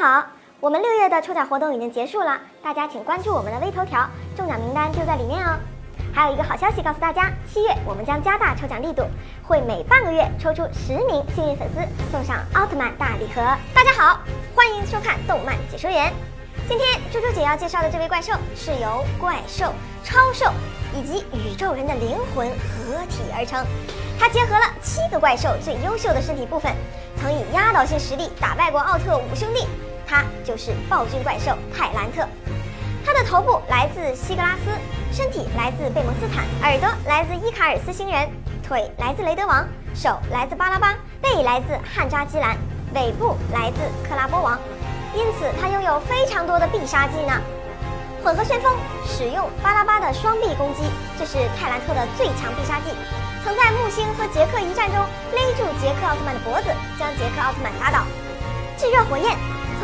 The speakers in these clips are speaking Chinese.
好，我们六月的抽奖活动已经结束了，大家请关注我们的微头条，中奖名单就在里面哦。还有一个好消息告诉大家，七月我们将加大抽奖力度，会每半个月抽出十名幸运粉丝，送上奥特曼大礼盒。大家好，欢迎收看动漫解说员。今天猪猪姐要介绍的这位怪兽，是由怪兽、超兽以及宇宙人的灵魂合体而成。它结合了七个怪兽最优秀的身体部分，曾以压倒性实力打败过奥特五兄弟。它就是暴君怪兽泰兰特。它的头部来自西格拉斯，身体来自贝蒙斯坦，耳朵来自伊卡尔斯星人，腿来自雷德王，手来自巴拉巴，背来自汉扎基兰，尾部来自克拉波王。因此，它拥有非常多的必杀技呢。混合旋风使用巴拉巴的双臂攻击，这是泰兰特的最强必杀技。曾在木星和杰克一战中勒住杰克奥特曼的脖子，将杰克奥特曼打倒。炙热火焰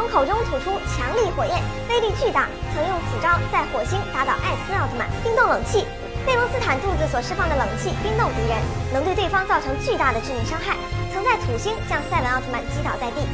口中吐出强力火焰，威力巨大。曾用此招在火星打倒艾斯奥特曼。冰冻冷气，贝蒙斯坦肚子所释放的冷气冰冻敌人，能对对方造成巨大的致命伤害。曾在土星将赛文奥特曼击倒在地。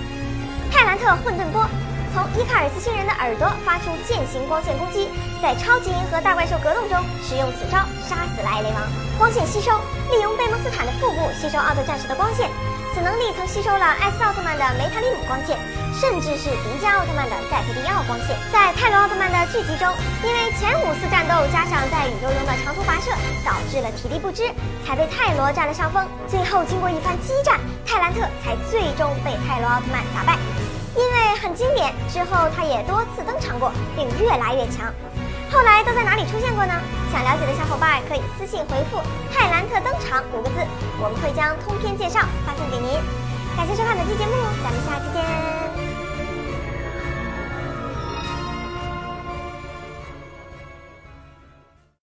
泰兰特混沌波。从伊卡尔斯星人的耳朵发出剑形光线攻击，在超级银河大怪兽格斗中使用此招杀死了艾雷王。光线吸收，利用贝蒙斯坦的腹部吸收奥特战士的光线，此能力曾吸收了艾斯奥特曼的梅塔利姆光线，甚至是迪迦奥特曼的赛特利奥光线。在泰罗奥特曼的剧集中，因为前五次战斗加上在宇宙中的长途跋涉，导致了体力不支，才被泰罗占了上风。最后经过一番激战，泰兰特才最终被泰罗奥特曼打败。因为很经典，之后他也多次登场过，并越来越强。后来都在哪里出现过呢？想了解的小伙伴可以私信回复“泰兰特登场”五个字，我们会将通篇介绍发送给您。感谢收看本期节，